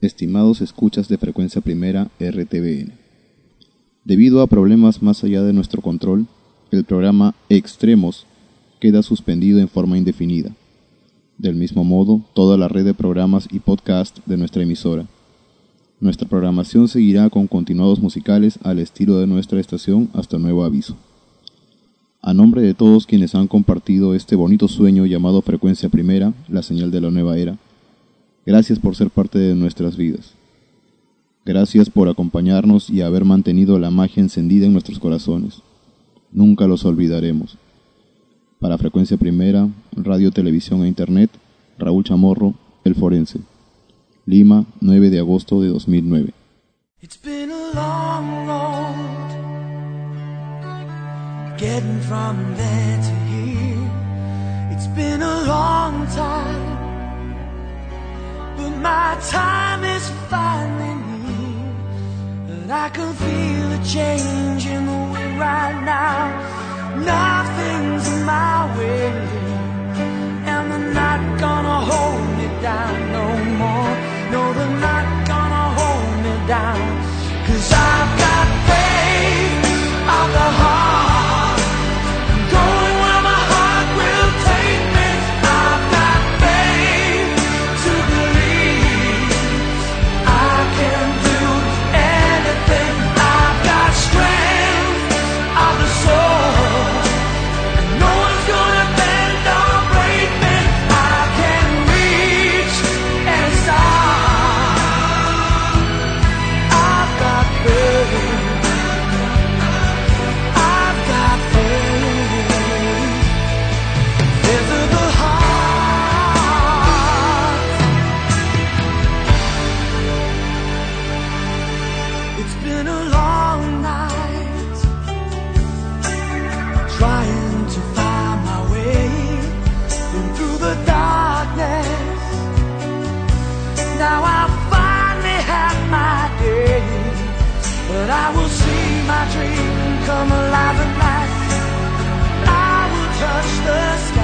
estimados escuchas de frecuencia primera RTBN. Debido a problemas más allá de nuestro control, el programa Extremos queda suspendido en forma indefinida. Del mismo modo, toda la red de programas y podcast de nuestra emisora. Nuestra programación seguirá con continuados musicales al estilo de nuestra estación hasta nuevo aviso. A nombre de todos quienes han compartido este bonito sueño llamado Frecuencia Primera, la señal de la nueva era, Gracias por ser parte de nuestras vidas. Gracias por acompañarnos y haber mantenido la magia encendida en nuestros corazones. Nunca los olvidaremos. Para Frecuencia Primera, Radio, Televisión e Internet, Raúl Chamorro, El Forense. Lima, 9 de agosto de 2009. But my time is finally near. But I can feel a change in the wind right now. Nothing's in my way. And they're not gonna hold me down no more. No, they're not gonna hold me down. Cause I've my dream come alive at night. I will touch the sky.